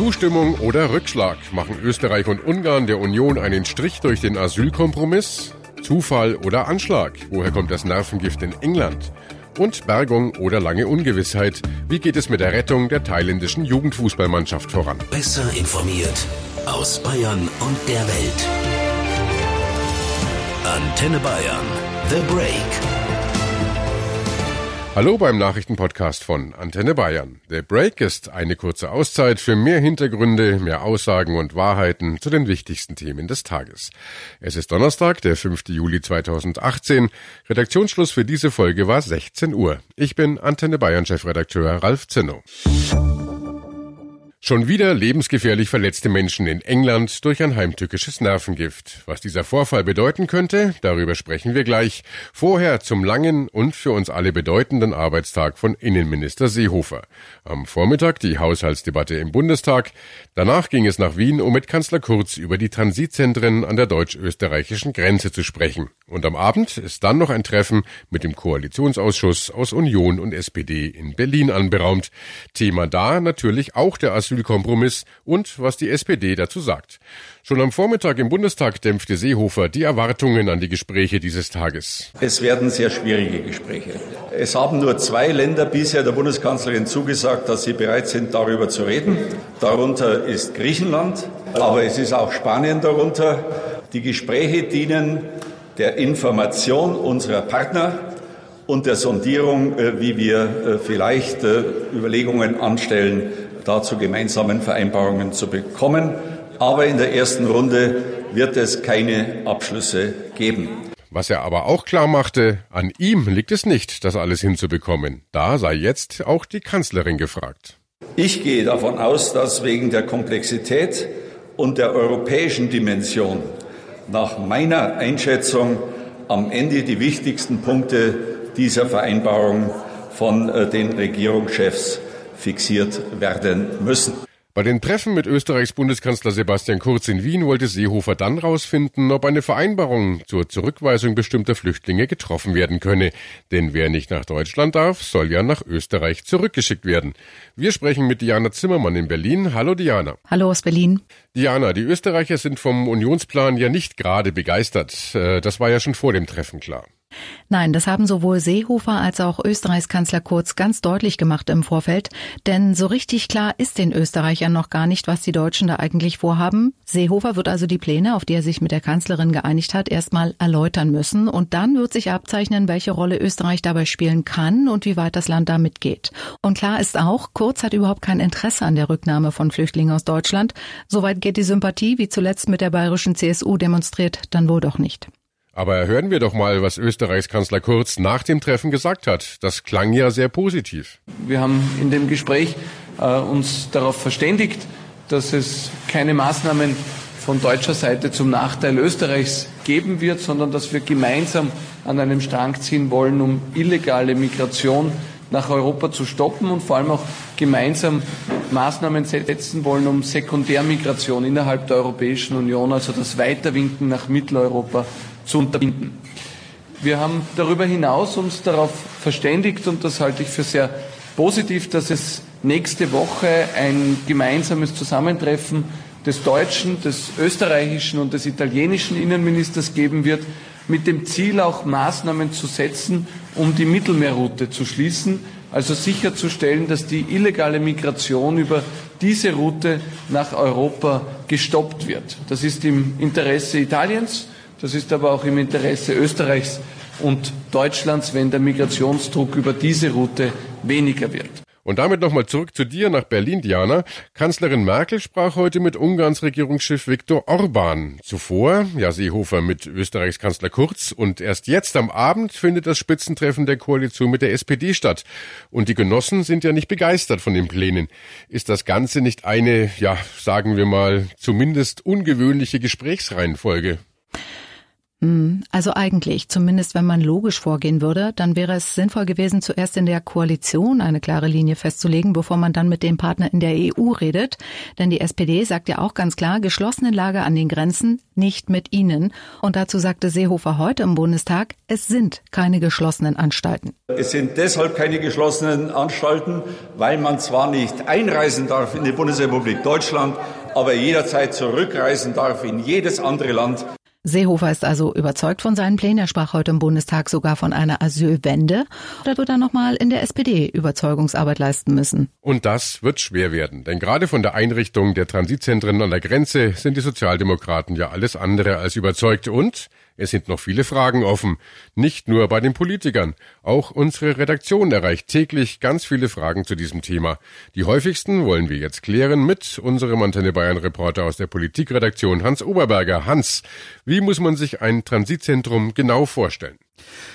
Zustimmung oder Rückschlag? Machen Österreich und Ungarn der Union einen Strich durch den Asylkompromiss? Zufall oder Anschlag? Woher kommt das Nervengift in England? Und Bergung oder lange Ungewissheit? Wie geht es mit der Rettung der thailändischen Jugendfußballmannschaft voran? Besser informiert aus Bayern und der Welt. Antenne Bayern. The Break. Hallo beim Nachrichtenpodcast von Antenne Bayern. Der Break ist eine kurze Auszeit für mehr Hintergründe, mehr Aussagen und Wahrheiten zu den wichtigsten Themen des Tages. Es ist Donnerstag, der 5. Juli 2018. Redaktionsschluss für diese Folge war 16 Uhr. Ich bin Antenne Bayern Chefredakteur Ralf Zinno. Schon wieder lebensgefährlich verletzte Menschen in England durch ein heimtückisches Nervengift. Was dieser Vorfall bedeuten könnte, darüber sprechen wir gleich. Vorher zum langen und für uns alle bedeutenden Arbeitstag von Innenminister Seehofer. Am Vormittag die Haushaltsdebatte im Bundestag. Danach ging es nach Wien, um mit Kanzler Kurz über die Transitzentren an der deutsch-österreichischen Grenze zu sprechen. Und am Abend ist dann noch ein Treffen mit dem Koalitionsausschuss aus Union und SPD in Berlin anberaumt. Thema da natürlich auch der Asylkompromiss und was die SPD dazu sagt. Schon am Vormittag im Bundestag dämpfte Seehofer die Erwartungen an die Gespräche dieses Tages. Es werden sehr schwierige Gespräche. Es haben nur zwei Länder bisher der Bundeskanzlerin zugesagt, dass sie bereit sind, darüber zu reden. Darunter ist Griechenland, aber es ist auch Spanien darunter. Die Gespräche dienen der Information unserer Partner und der Sondierung, äh, wie wir äh, vielleicht äh, Überlegungen anstellen, da zu gemeinsamen Vereinbarungen zu bekommen. Aber in der ersten Runde wird es keine Abschlüsse geben. Was er aber auch klar machte, an ihm liegt es nicht, das alles hinzubekommen. Da sei jetzt auch die Kanzlerin gefragt. Ich gehe davon aus, dass wegen der Komplexität und der europäischen Dimension nach meiner Einschätzung am Ende die wichtigsten Punkte dieser Vereinbarung von äh, den Regierungschefs fixiert werden müssen. Bei den Treffen mit Österreichs Bundeskanzler Sebastian Kurz in Wien wollte Seehofer dann rausfinden, ob eine Vereinbarung zur Zurückweisung bestimmter Flüchtlinge getroffen werden könne. Denn wer nicht nach Deutschland darf, soll ja nach Österreich zurückgeschickt werden. Wir sprechen mit Diana Zimmermann in Berlin. Hallo Diana. Hallo aus Berlin. Diana, die Österreicher sind vom Unionsplan ja nicht gerade begeistert. Äh, das war ja schon vor dem Treffen klar. Nein, das haben sowohl Seehofer als auch Österreichs Kanzler Kurz ganz deutlich gemacht im Vorfeld. Denn so richtig klar ist den Österreichern noch gar nicht, was die Deutschen da eigentlich vorhaben. Seehofer wird also die Pläne, auf die er sich mit der Kanzlerin geeinigt hat, erstmal erläutern müssen. Und dann wird sich abzeichnen, welche Rolle Österreich dabei spielen kann und wie weit das Land da mitgeht. Und klar ist auch, Kurz hat überhaupt kein Interesse an der Rücknahme von Flüchtlingen aus Deutschland. Soweit geht die Sympathie, wie zuletzt mit der bayerischen CSU demonstriert, dann wohl doch nicht. Aber hören wir doch mal, was Österreichs Kanzler Kurz nach dem Treffen gesagt hat. Das klang ja sehr positiv. Wir haben in dem Gespräch äh, uns darauf verständigt, dass es keine Maßnahmen von deutscher Seite zum Nachteil Österreichs geben wird, sondern dass wir gemeinsam an einem Strang ziehen wollen, um illegale Migration nach Europa zu stoppen und vor allem auch gemeinsam Maßnahmen setzen wollen, um Sekundärmigration innerhalb der Europäischen Union, also das Weiterwinken nach Mitteleuropa, zu unterbinden. Wir haben darüber hinaus uns darauf verständigt, und das halte ich für sehr positiv, dass es nächste Woche ein gemeinsames Zusammentreffen des deutschen, des österreichischen und des italienischen Innenministers geben wird, mit dem Ziel auch Maßnahmen zu setzen, um die Mittelmeerroute zu schließen, also sicherzustellen, dass die illegale Migration über diese Route nach Europa gestoppt wird. Das ist im Interesse Italiens, das ist aber auch im Interesse Österreichs und Deutschlands, wenn der Migrationsdruck über diese Route weniger wird. Und damit nochmal zurück zu dir nach Berlin, Diana. Kanzlerin Merkel sprach heute mit Ungarns Regierungschef Viktor Orban. Zuvor, ja, Seehofer mit Österreichs Kanzler Kurz. Und erst jetzt am Abend findet das Spitzentreffen der Koalition mit der SPD statt. Und die Genossen sind ja nicht begeistert von den Plänen. Ist das Ganze nicht eine, ja, sagen wir mal, zumindest ungewöhnliche Gesprächsreihenfolge? Hm, also eigentlich, zumindest wenn man logisch vorgehen würde, dann wäre es sinnvoll gewesen, zuerst in der Koalition eine klare Linie festzulegen, bevor man dann mit dem Partner in der EU redet. Denn die SPD sagt ja auch ganz klar, geschlossene Lage an den Grenzen, nicht mit ihnen. Und dazu sagte Seehofer heute im Bundestag, es sind keine geschlossenen Anstalten. Es sind deshalb keine geschlossenen Anstalten, weil man zwar nicht einreisen darf in die Bundesrepublik Deutschland, aber jederzeit zurückreisen darf in jedes andere Land. Seehofer ist also überzeugt von seinen Plänen. Er sprach heute im Bundestag sogar von einer Asylwende. Da wird er nochmal in der SPD Überzeugungsarbeit leisten müssen. Und das wird schwer werden. Denn gerade von der Einrichtung der Transitzentren an der Grenze sind die Sozialdemokraten ja alles andere als überzeugt. Und es sind noch viele Fragen offen. Nicht nur bei den Politikern. Auch unsere Redaktion erreicht täglich ganz viele Fragen zu diesem Thema. Die häufigsten wollen wir jetzt klären mit unserem Antenne Bayern Reporter aus der Politikredaktion Hans Oberberger. Hans, wie muss man sich ein Transitzentrum genau vorstellen?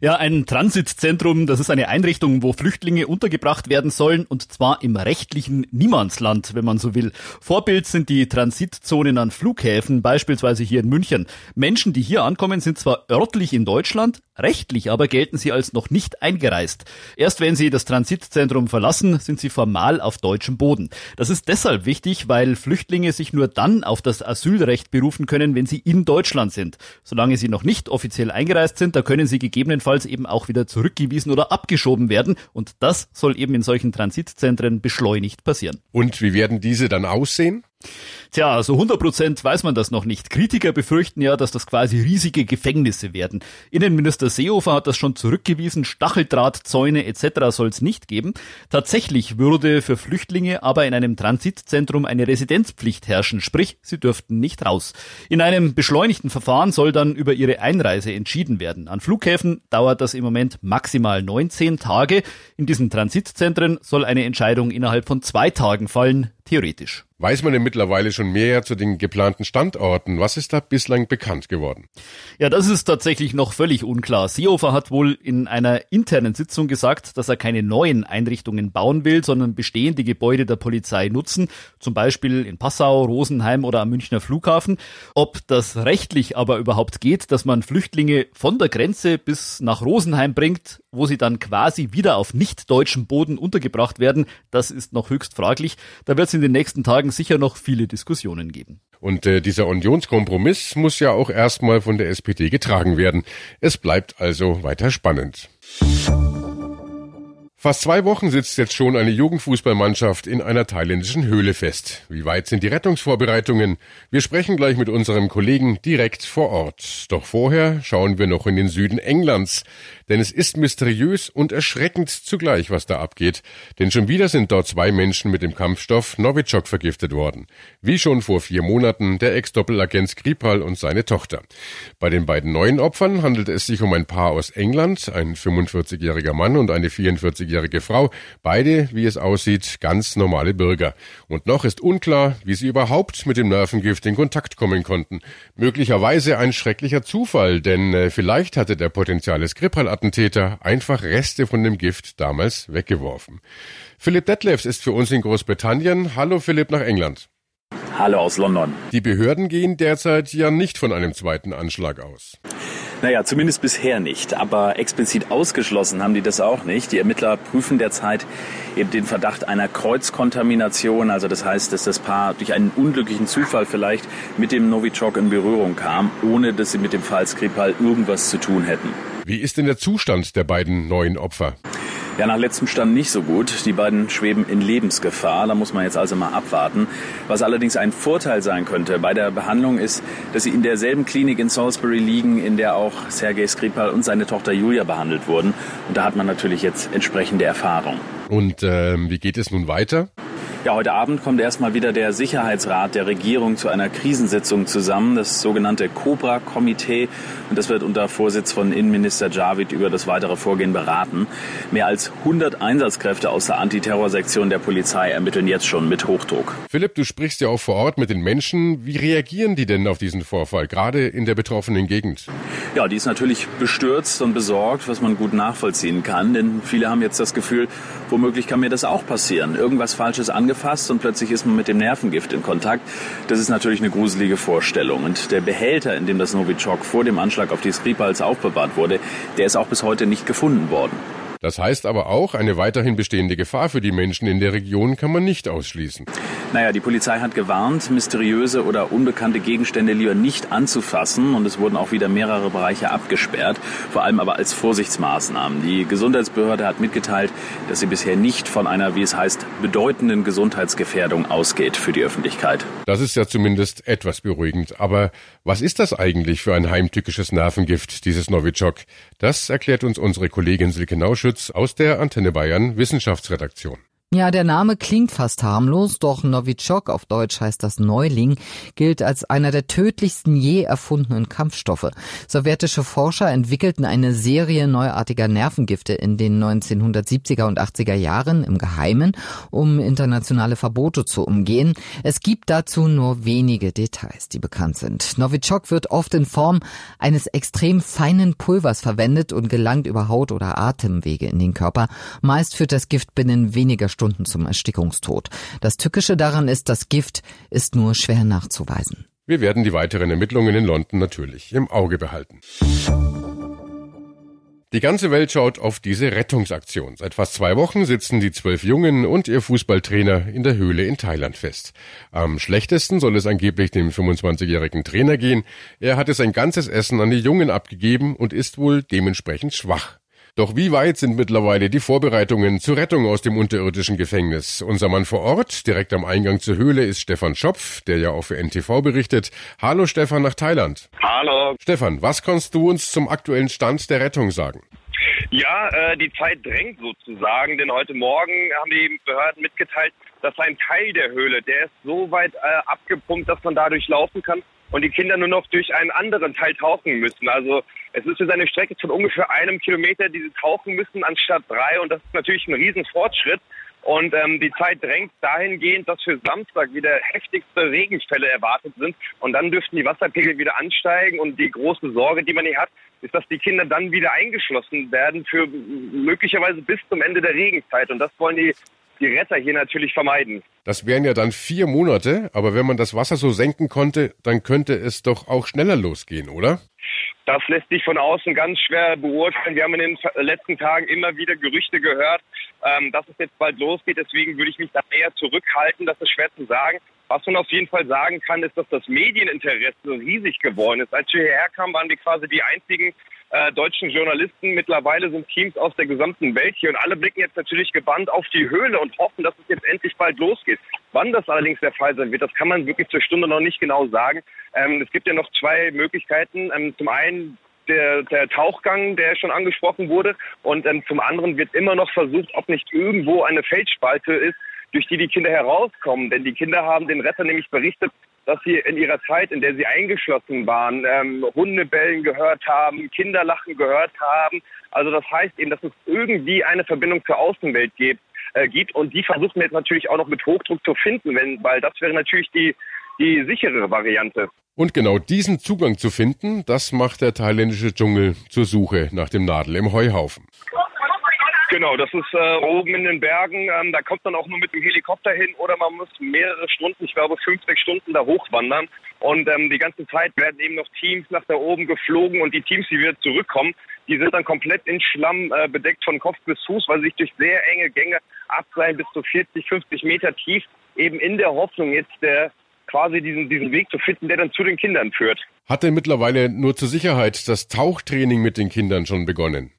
Ja, ein Transitzentrum, das ist eine Einrichtung, wo Flüchtlinge untergebracht werden sollen und zwar im rechtlichen Niemandsland, wenn man so will. Vorbild sind die Transitzonen an Flughäfen, beispielsweise hier in München. Menschen, die hier ankommen, sind zwar örtlich in Deutschland, rechtlich aber gelten sie als noch nicht eingereist. Erst wenn sie das Transitzentrum verlassen, sind sie formal auf deutschem Boden. Das ist deshalb wichtig, weil Flüchtlinge sich nur dann auf das Asylrecht berufen können, wenn sie in Deutschland sind. Solange sie noch nicht offiziell eingereist sind, da können sie gegebenenfalls eben auch wieder zurückgewiesen oder abgeschoben werden. Und das soll eben in solchen Transitzentren beschleunigt passieren. Und wie werden diese dann aussehen? Tja, so 100 Prozent weiß man das noch nicht. Kritiker befürchten ja, dass das quasi riesige Gefängnisse werden. Innenminister Seehofer hat das schon zurückgewiesen. Stacheldrahtzäune etc. soll es nicht geben. Tatsächlich würde für Flüchtlinge aber in einem Transitzentrum eine Residenzpflicht herrschen, sprich, sie dürften nicht raus. In einem beschleunigten Verfahren soll dann über ihre Einreise entschieden werden. An Flughäfen dauert das im Moment maximal 19 Tage. In diesen Transitzentren soll eine Entscheidung innerhalb von zwei Tagen fallen, theoretisch. Weiß man denn mittlerweile schon mehr zu den geplanten Standorten? Was ist da bislang bekannt geworden? Ja, das ist tatsächlich noch völlig unklar. Seehofer hat wohl in einer internen Sitzung gesagt, dass er keine neuen Einrichtungen bauen will, sondern bestehende Gebäude der Polizei nutzen, zum Beispiel in Passau, Rosenheim oder am Münchner Flughafen. Ob das rechtlich aber überhaupt geht, dass man Flüchtlinge von der Grenze bis nach Rosenheim bringt, wo sie dann quasi wieder auf nicht deutschem Boden untergebracht werden, das ist noch höchst fraglich. Da wird es in den nächsten Tagen sicher noch viele Diskussionen geben. Und äh, dieser Unionskompromiss muss ja auch erstmal von der SPD getragen werden. Es bleibt also weiter spannend. Fast zwei Wochen sitzt jetzt schon eine Jugendfußballmannschaft in einer thailändischen Höhle fest. Wie weit sind die Rettungsvorbereitungen? Wir sprechen gleich mit unserem Kollegen direkt vor Ort. Doch vorher schauen wir noch in den Süden Englands. Denn es ist mysteriös und erschreckend zugleich, was da abgeht. Denn schon wieder sind dort zwei Menschen mit dem Kampfstoff Novichok vergiftet worden. Wie schon vor vier Monaten der Ex-Doppelagent Skripal und seine Tochter. Bei den beiden neuen Opfern handelt es sich um ein Paar aus England, ein 45-jähriger Mann und eine 44 jährige Frau, beide, wie es aussieht, ganz normale Bürger. Und noch ist unklar, wie sie überhaupt mit dem Nervengift in Kontakt kommen konnten. Möglicherweise ein schrecklicher Zufall, denn äh, vielleicht hatte der potenzielle Skripal-Attentäter einfach Reste von dem Gift damals weggeworfen. Philipp Detlefs ist für uns in Großbritannien. Hallo Philipp nach England. Hallo aus London. Die Behörden gehen derzeit ja nicht von einem zweiten Anschlag aus. Naja, zumindest bisher nicht. Aber explizit ausgeschlossen haben die das auch nicht. Die Ermittler prüfen derzeit eben den Verdacht einer Kreuzkontamination. Also das heißt, dass das Paar durch einen unglücklichen Zufall vielleicht mit dem Novichok in Berührung kam, ohne dass sie mit dem Fall Skripal irgendwas zu tun hätten. Wie ist denn der Zustand der beiden neuen Opfer? Ja, nach letztem Stand nicht so gut. Die beiden schweben in Lebensgefahr. Da muss man jetzt also mal abwarten. Was allerdings ein Vorteil sein könnte bei der Behandlung ist, dass sie in derselben Klinik in Salisbury liegen, in der auch Sergei Skripal und seine Tochter Julia behandelt wurden. Und da hat man natürlich jetzt entsprechende Erfahrung. Und ähm, wie geht es nun weiter? Ja, heute Abend kommt erstmal wieder der Sicherheitsrat der Regierung zu einer Krisensitzung zusammen, das sogenannte Cobra-Komitee. Und das wird unter Vorsitz von Innenminister Javid über das weitere Vorgehen beraten. Mehr als 100 Einsatzkräfte aus der Antiterrorsektion der Polizei ermitteln jetzt schon mit Hochdruck. Philipp, du sprichst ja auch vor Ort mit den Menschen. Wie reagieren die denn auf diesen Vorfall, gerade in der betroffenen Gegend? Ja, die ist natürlich bestürzt und besorgt, was man gut nachvollziehen kann. Denn viele haben jetzt das Gefühl, womöglich kann mir das auch passieren. Irgendwas Falsches angefasst und plötzlich ist man mit dem Nervengift in Kontakt. Das ist natürlich eine gruselige Vorstellung. Und der Behälter, in dem das Novichok vor dem Anschlag auf die Skripals aufbewahrt wurde, der ist auch bis heute nicht gefunden worden. Das heißt aber auch, eine weiterhin bestehende Gefahr für die Menschen in der Region kann man nicht ausschließen. Naja, die Polizei hat gewarnt, mysteriöse oder unbekannte Gegenstände lieber nicht anzufassen und es wurden auch wieder mehrere Bereiche abgesperrt, vor allem aber als Vorsichtsmaßnahmen. Die Gesundheitsbehörde hat mitgeteilt, dass sie bisher nicht von einer, wie es heißt, bedeutenden Gesundheitsgefährdung ausgeht für die Öffentlichkeit. Das ist ja zumindest etwas beruhigend. Aber was ist das eigentlich für ein heimtückisches Nervengift, dieses Novichok? Das erklärt uns unsere Kollegin Silke Nauschütz Schütz aus der Antenne Bayern Wissenschaftsredaktion. Ja, der Name klingt fast harmlos, doch Novichok, auf Deutsch heißt das Neuling, gilt als einer der tödlichsten je erfundenen Kampfstoffe. Sowjetische Forscher entwickelten eine Serie neuartiger Nervengifte in den 1970er und 80er Jahren im Geheimen, um internationale Verbote zu umgehen. Es gibt dazu nur wenige Details, die bekannt sind. Novichok wird oft in Form eines extrem feinen Pulvers verwendet und gelangt über Haut oder Atemwege in den Körper. Meist führt das Gift binnen weniger Stunden zum Erstickungstod. Das Tückische daran ist, das Gift ist nur schwer nachzuweisen. Wir werden die weiteren Ermittlungen in London natürlich im Auge behalten. Die ganze Welt schaut auf diese Rettungsaktion. Seit fast zwei Wochen sitzen die zwölf Jungen und ihr Fußballtrainer in der Höhle in Thailand fest. Am schlechtesten soll es angeblich dem 25-jährigen Trainer gehen. Er hatte sein ganzes Essen an die Jungen abgegeben und ist wohl dementsprechend schwach. Doch wie weit sind mittlerweile die Vorbereitungen zur Rettung aus dem unterirdischen Gefängnis? Unser Mann vor Ort, direkt am Eingang zur Höhle, ist Stefan Schopf, der ja auch für NTV berichtet. Hallo Stefan nach Thailand. Hallo. Stefan, was kannst du uns zum aktuellen Stand der Rettung sagen? Ja, äh, die Zeit drängt sozusagen, denn heute Morgen haben die Behörden mitgeteilt, dass ein Teil der Höhle, der ist so weit äh, abgepumpt, dass man dadurch laufen kann und die Kinder nur noch durch einen anderen Teil tauchen müssen. Also es ist jetzt eine Strecke von ungefähr einem Kilometer, die sie tauchen müssen, anstatt drei. Und das ist natürlich ein Riesenfortschritt. Und ähm, die Zeit drängt dahingehend, dass für Samstag wieder heftigste Regenfälle erwartet sind. Und dann dürften die Wasserpegel wieder ansteigen. Und die große Sorge, die man hier hat, ist, dass die Kinder dann wieder eingeschlossen werden für möglicherweise bis zum Ende der Regenzeit. Und das wollen die die Retter hier natürlich vermeiden. Das wären ja dann vier Monate, aber wenn man das Wasser so senken konnte, dann könnte es doch auch schneller losgehen, oder? Das lässt sich von außen ganz schwer beurteilen. Wir haben in den letzten Tagen immer wieder Gerüchte gehört, ähm, dass es jetzt bald losgeht. Deswegen würde ich mich da eher zurückhalten. Das ist schwer zu sagen. Was man auf jeden Fall sagen kann, ist, dass das Medieninteresse riesig geworden ist. Als wir hierher kamen, waren wir quasi die einzigen äh, deutschen Journalisten. Mittlerweile sind Teams aus der gesamten Welt hier und alle blicken jetzt natürlich gebannt auf die Höhle und hoffen, dass es jetzt endlich bald losgeht. Wann das allerdings der Fall sein wird, das kann man wirklich zur Stunde noch nicht genau sagen. Ähm, es gibt ja noch zwei Möglichkeiten. Ähm, zum einen der, der, Tauchgang, der schon angesprochen wurde. Und ähm, zum anderen wird immer noch versucht, ob nicht irgendwo eine Felsspalte ist, durch die die Kinder herauskommen. Denn die Kinder haben den Retter nämlich berichtet, dass sie in ihrer Zeit, in der sie eingeschlossen waren, ähm, Hundebellen gehört haben, Kinderlachen gehört haben. Also das heißt eben, dass es irgendwie eine Verbindung zur Außenwelt gibt. Äh, gibt und die versuchen wir jetzt natürlich auch noch mit Hochdruck zu finden, wenn, weil das wäre natürlich die, die sichere Variante. Und genau diesen Zugang zu finden, das macht der thailändische Dschungel zur Suche nach dem Nadel im Heuhaufen. Genau, das ist äh, oben in den Bergen. Ähm, da kommt man auch nur mit dem Helikopter hin oder man muss mehrere Stunden, ich glaube fünf, sechs Stunden da hochwandern. Und ähm, die ganze Zeit werden eben noch Teams nach da oben geflogen und die Teams, die wieder zurückkommen, die sind dann komplett in Schlamm äh, bedeckt von Kopf bis Fuß, weil sie sich durch sehr enge Gänge abseilen bis zu 40, 50 Meter tief, eben in der Hoffnung jetzt der quasi diesen, diesen Weg zu finden, der dann zu den Kindern führt. Hat denn mittlerweile nur zur Sicherheit das Tauchtraining mit den Kindern schon begonnen?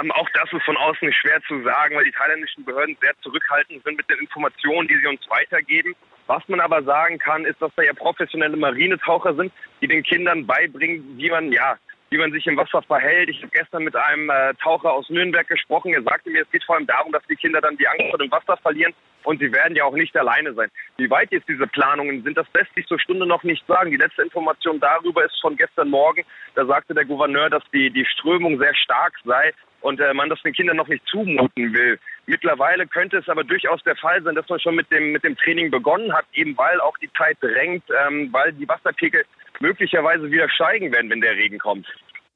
Ähm, auch das ist von außen schwer zu sagen, weil die thailändischen Behörden sehr zurückhaltend sind mit den Informationen, die sie uns weitergeben. Was man aber sagen kann, ist, dass da ja professionelle Marinetaucher sind, die den Kindern beibringen, wie man ja wie man sich im Wasser verhält. Ich habe gestern mit einem äh, Taucher aus Nürnberg gesprochen. Er sagte mir, es geht vor allem darum, dass die Kinder dann die Angst vor dem Wasser verlieren und sie werden ja auch nicht alleine sein. Wie weit jetzt diese Planungen sind, das lässt sich zur Stunde noch nicht sagen. Die letzte Information darüber ist von gestern Morgen. Da sagte der Gouverneur, dass die, die Strömung sehr stark sei und äh, man das den Kindern noch nicht zumuten will. Mittlerweile könnte es aber durchaus der Fall sein, dass man schon mit dem, mit dem Training begonnen hat, eben weil auch die Zeit drängt, ähm, weil die Wasserpegel möglicherweise wieder steigen werden, wenn der Regen kommt.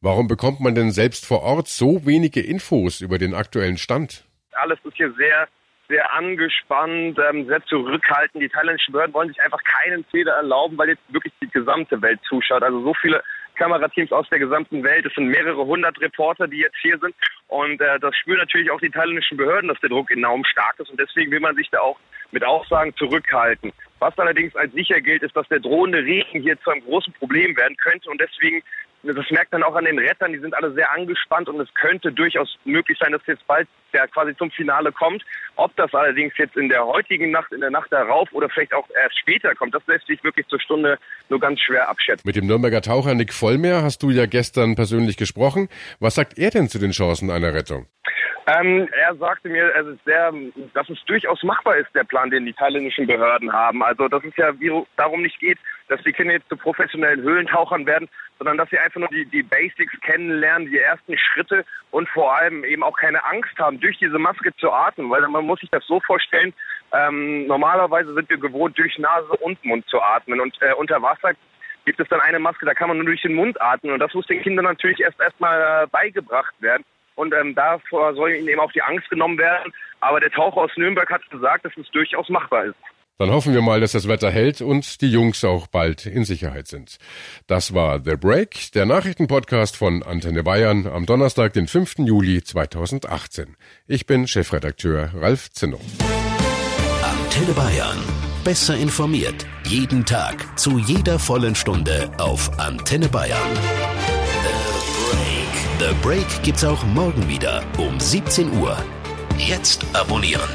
Warum bekommt man denn selbst vor Ort so wenige Infos über den aktuellen Stand? alles ist hier sehr sehr angespannt, ähm, sehr zurückhaltend. Die thailändischen Behörden wollen sich einfach keinen Fehler erlauben, weil jetzt wirklich die gesamte Welt zuschaut. Also so viele Kamerateams aus der gesamten Welt. Es sind mehrere hundert Reporter, die jetzt hier sind. Und äh, das spüren natürlich auch die thailändischen Behörden, dass der Druck enorm stark ist. Und deswegen will man sich da auch mit Aussagen zurückhalten. Was allerdings als sicher gilt, ist, dass der drohende Regen hier zu einem großen Problem werden könnte. Und deswegen das merkt man auch an den Rettern, die sind alle sehr angespannt und es könnte durchaus möglich sein, dass jetzt bald der quasi zum Finale kommt. Ob das allerdings jetzt in der heutigen Nacht, in der Nacht darauf oder vielleicht auch erst später kommt, das lässt sich wirklich zur Stunde nur ganz schwer abschätzen. Mit dem Nürnberger Taucher Nick Vollmer hast du ja gestern persönlich gesprochen. Was sagt er denn zu den Chancen einer Rettung? Ähm, er sagte mir, es ist sehr, dass es durchaus machbar ist, der Plan, den die thailändischen Behörden haben. Also, dass es ja darum nicht geht, dass die Kinder jetzt zu professionellen Höhlentauchern werden, sondern dass sie einfach nur die, die Basics kennenlernen, die ersten Schritte und vor allem eben auch keine Angst haben, durch diese Maske zu atmen. Weil man muss sich das so vorstellen, ähm, normalerweise sind wir gewohnt, durch Nase und Mund zu atmen. Und äh, unter Wasser gibt es dann eine Maske, da kann man nur durch den Mund atmen. Und das muss den Kindern natürlich erst erstmal äh, beigebracht werden. Und ähm, davor soll ihnen eben auch die Angst genommen werden. Aber der Taucher aus Nürnberg hat gesagt, dass es durchaus machbar ist. Dann hoffen wir mal, dass das Wetter hält und die Jungs auch bald in Sicherheit sind. Das war The Break, der Nachrichtenpodcast von Antenne Bayern am Donnerstag, den 5. Juli 2018. Ich bin Chefredakteur Ralf Zinno. Antenne Bayern. Besser informiert. Jeden Tag. Zu jeder vollen Stunde auf Antenne Bayern. The Break. The Break gibt's auch morgen wieder um 17 Uhr. Jetzt abonnieren.